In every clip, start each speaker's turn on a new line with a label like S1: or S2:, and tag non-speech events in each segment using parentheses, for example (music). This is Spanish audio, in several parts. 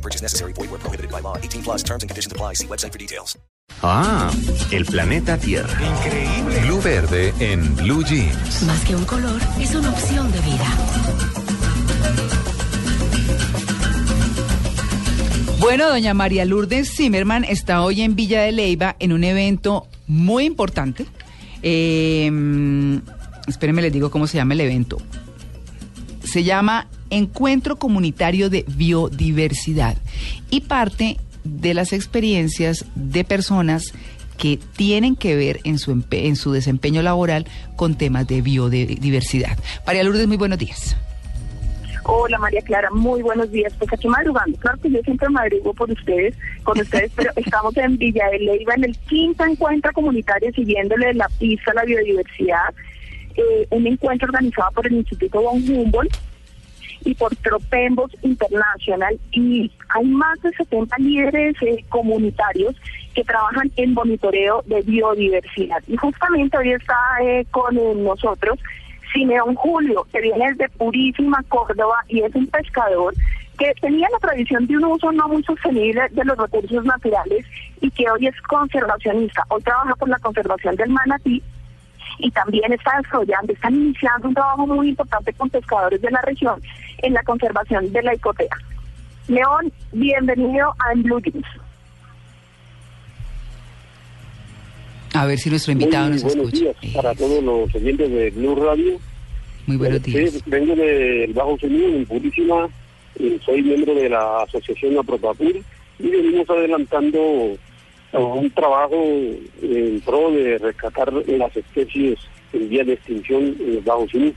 S1: No purchase necessary. Void where prohibited by law. 18 plus terms and conditions apply. See website for details.
S2: Ah, el planeta Tierra. Increíble. Blue Verde en Blue Jeans.
S3: Más que un color, es una opción de vida.
S4: Bueno, doña María Lourdes Zimmerman está hoy en Villa de Leyva en un evento muy importante. Eh, espérenme, les digo cómo se llama el evento. Se llama Encuentro Comunitario de Biodiversidad y parte de las experiencias de personas que tienen que ver en su, en su desempeño laboral con temas de biodiversidad. María Lourdes, muy buenos días.
S5: Hola María Clara, muy buenos días. Pues aquí madrugando. Claro que yo siempre madrugo por ustedes, con ustedes, pero (laughs) estamos en Villa de Leyva en el quinto encuentro comunitario siguiéndole la pista a la biodiversidad. Eh, un encuentro organizado por el Instituto von Humboldt y por Tropembos International y hay más de 70 líderes eh, comunitarios que trabajan en monitoreo de biodiversidad. Y justamente hoy está eh, con eh, nosotros Simeón Julio, que viene desde Purísima, Córdoba, y es un pescador que tenía la tradición de un uso no muy sostenible de los recursos naturales y que hoy es conservacionista. Hoy trabaja por la conservación del manatí y también está desarrollando, están iniciando un trabajo muy importante con pescadores de la región en la conservación de la icotea. León, bienvenido a En Blue Jeans.
S4: A ver si nuestro invitado
S6: Muy
S4: nos
S6: buenos
S4: escucha.
S6: días
S4: Eh,
S6: para todos los oyentes de Blue Radio.
S4: Muy buenos
S6: Eh,
S4: días.
S6: sí, vengo del Bajo Senido, en Purísima, y soy miembro de la Asociación Apropapur y venimos adelantando eh, un trabajo en pro de rescatar las especies en vía de extinción en el Bajo Senido.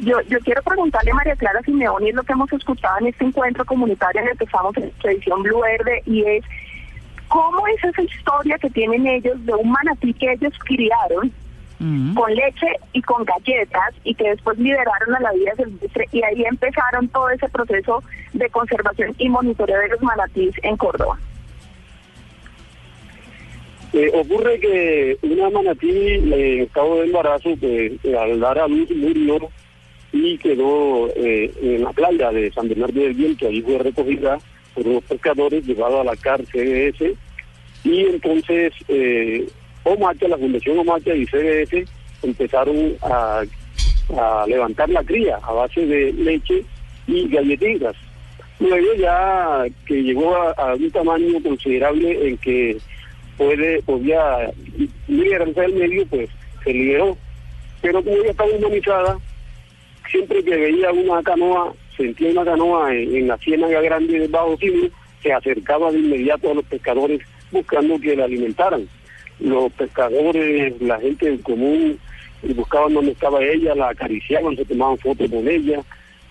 S5: Yo, yo quiero preguntarle a María Clara Simeón, y es lo que hemos escuchado en este encuentro comunitario en el que estamos en la edición Blue Verde, y es cómo es esa historia que tienen ellos de un manatí que ellos criaron
S4: Mm.
S5: con leche y con galletas y que después liberaron a la vida silvestre y ahí empezaron todo ese proceso de conservación y monitoreo de los manatíes en Córdoba.
S6: Eh, ocurre que una manatí eh, en estado de embarazo, pues, eh, al dar a luz murió y quedó eh, en la playa de San Bernardo del Viento, ahí fue recogida por unos pescadores, llevada a la cárcel y entonces eh, Omacha, la Fundación Omacha y CBS empezaron a, levantar la cría a base de leche y galletitas. Luego ya que llegó a un tamaño considerable en que puede podía liberarse del medio, pues se liberó. Pero como ella estaba humanizada, siempre que veía una canoa, sentía una canoa en, en la ciénaga grande del Bajo Silo, se acercaba de inmediato a los pescadores buscando que la alimentaran. Los pescadores, la gente en común, buscaban dónde estaba ella, la acariciaban, se tomaban fotos con ella,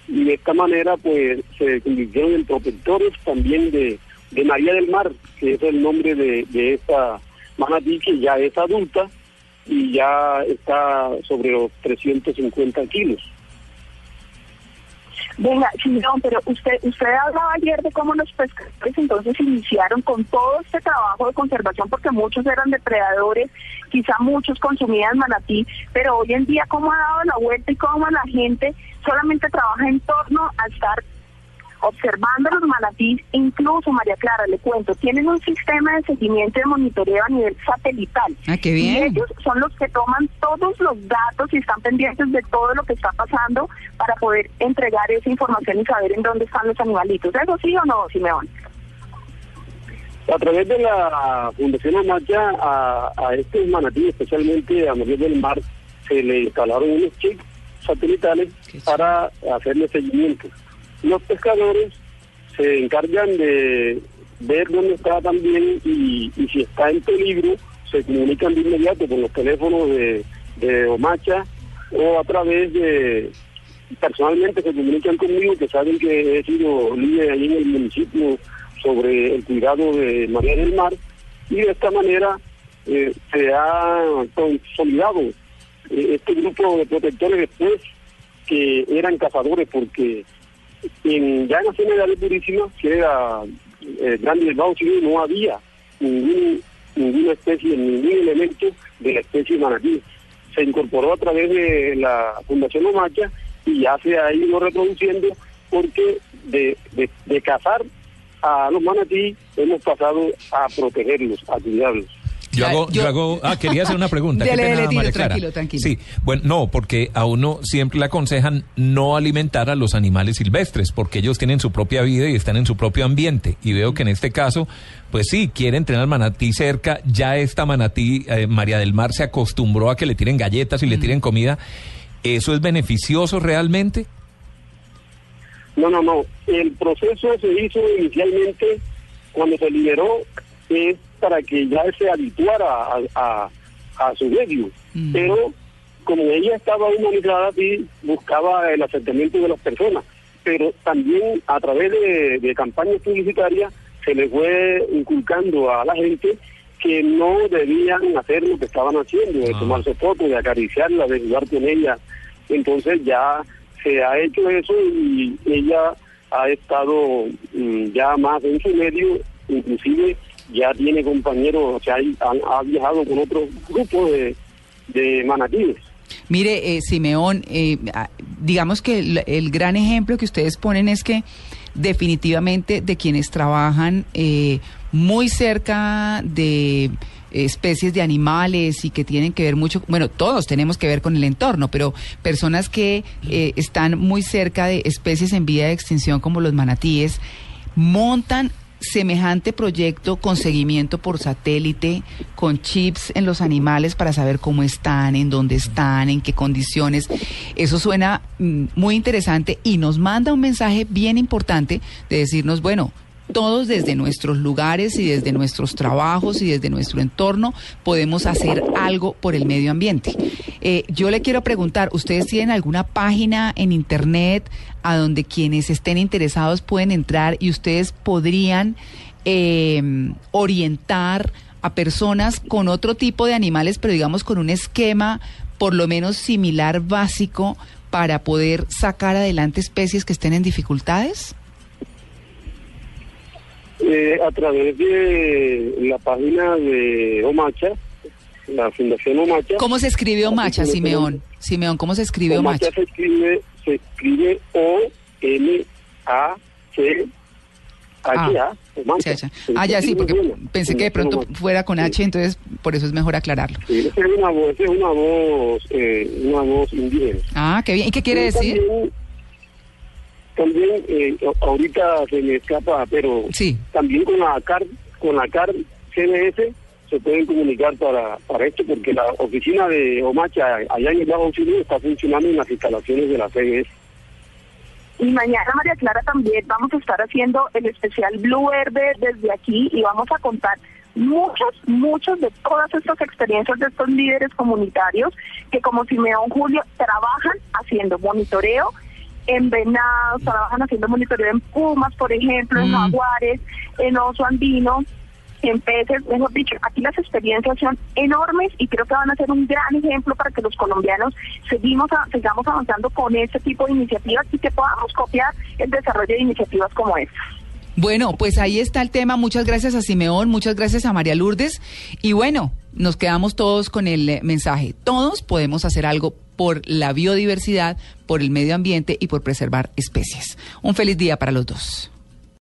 S6: y de esta manera pues se convirtieron en protectores también de, de María del Mar, que es el nombre de, de esta manatí que ya es adulta y ya está sobre los 350 kilos.
S5: Venga, Simeón, pero usted usted hablaba ayer de cómo los pescadores entonces iniciaron con todo este trabajo de conservación porque muchos eran depredadores, quizá muchos consumían manatí, pero hoy en día cómo ha dado la vuelta y cómo la gente solamente trabaja en torno a estar observando los manatís, incluso María Clara, le cuento, tienen un sistema de seguimiento y de monitoreo a nivel satelital.
S4: Ah, qué
S5: Y
S4: bien.
S5: ellos son los que toman todos los datos y están pendientes de todo lo que está pasando para poder entregar esa información y saber en dónde están los animalitos. ¿Eso sí o no, Simeón?
S6: A través de la Fundación Amacha, a, a estos manatíes, especialmente a María del Mar, se le instalaron unos chips satelitales para hacerle seguimiento. Los pescadores se encargan de ver dónde está también y, si está en peligro, se comunican de inmediato con los teléfonos de, de Omacha o a través de personalmente se comunican conmigo que saben que he sido líder ahí en el municipio sobre el cuidado de María del Mar y de esta manera eh, se ha consolidado eh, este grupo de protectores después que eran cazadores porque en, ya en la zona de Purísima, que era eh, Grande del Bajo Civil, no había ningún, ninguna especie, ningún elemento de la especie manatí. Se incorporó a través de la Fundación Omacha y ya se ha ido reproduciendo porque de, de cazar a los manatí hemos pasado a protegerlos, a cuidarlos.
S7: Yo hago,
S4: yo-
S7: yo hago, ah, quería hacer una pregunta. (laughs)
S4: Dele, dele, tiro, tranquilo, tranquilo.
S7: Sí, bueno, no, porque a uno siempre le aconsejan no alimentar a los animales silvestres, porque ellos tienen su propia vida y están en su propio ambiente. Y veo que en este caso, pues sí, quieren tener al manatí cerca. Ya esta manatí, eh, María del Mar, se acostumbró a que le tiren galletas y le tiren comida. ¿Eso es beneficioso realmente?
S6: No, no, no. El proceso se hizo inicialmente cuando se liberó es para que ya se habituara a, a, a su medio. Pero como ella estaba humanizada, sí buscaba el acercamiento de las personas. Pero también a través de, de campañas publicitarias se le fue inculcando a la gente que no debían hacer lo que estaban haciendo, de
S7: Ah.
S6: tomarse fotos, de acariciarla, de jugar con ella. Entonces ya se ha hecho eso y ella ha estado mm, ya más en su medio, inclusive ya tiene compañeros, o sea, ha, viajado con otros grupos de, de manatíes.
S4: Mire, eh, Simeón, eh, digamos que el, el gran ejemplo que ustedes ponen es que definitivamente de quienes trabajan eh, muy cerca de especies de animales y que tienen que ver mucho, bueno, todos tenemos que ver con el entorno, pero personas que eh, están muy cerca de especies en vía de extinción como los manatíes, montan semejante proyecto con seguimiento por satélite, con chips en los animales para saber cómo están, en dónde están, en qué condiciones. Eso suena mm, muy interesante y nos manda un mensaje bien importante de decirnos, bueno, todos desde nuestros lugares y desde nuestros trabajos y desde nuestro entorno podemos hacer algo por el medio ambiente. Eh, yo le quiero preguntar, ¿ustedes tienen alguna página en internet a donde quienes estén interesados pueden entrar y ustedes podrían eh, orientar a personas con otro tipo de animales, pero digamos con un esquema por lo menos similar, básico, para poder sacar adelante especies que estén en dificultades?
S6: Eh, a través de la página de Omacha, la Fundación Omacha.
S4: ¿Cómo se escribe Omacha, Simeón? Simeón, ¿cómo se escribe Omacha?
S6: Omacha se escribe, se escribe O-M-A-C. H-A, Omacha.
S4: Sí, sí. Ah, ya sí, porque pensé que de pronto fuera con H, entonces por eso es mejor aclararlo.
S6: Sí, es una voz, es una voz, eh, una voz indígena.
S4: Ah, qué bien. ¿Y qué quiere decir?
S6: También, también eh, ahorita se me escapa, pero
S4: Sí.
S6: también con la CAR, con la CAR CBS se pueden comunicar para, para esto, porque la oficina de Omacha allá en el Bajo Chile está funcionando en las instalaciones de la CBS.
S5: Y mañana, María Clara, también vamos a estar haciendo el especial Blue Verde desde aquí y vamos a contar muchas, muchas de todas estas experiencias de estos líderes comunitarios que como Simeón Julio trabajan haciendo monitoreo en venados, trabajan haciendo monitoreo en pumas, por ejemplo, en
S4: Mm.
S5: jaguares, en oso andino, en peces, mejor dicho, aquí las experiencias son enormes y creo que van a ser un gran ejemplo para que los colombianos seguimos a- sigamos avanzando con este tipo de iniciativas y que podamos copiar el desarrollo de iniciativas como esta.
S4: Bueno, pues ahí está el tema. Muchas gracias a Simeón, muchas gracias a María Lourdes. Y bueno, nos quedamos todos con el mensaje. Todos podemos hacer algo por la biodiversidad, por el medio ambiente y por preservar especies. Un feliz día para los dos.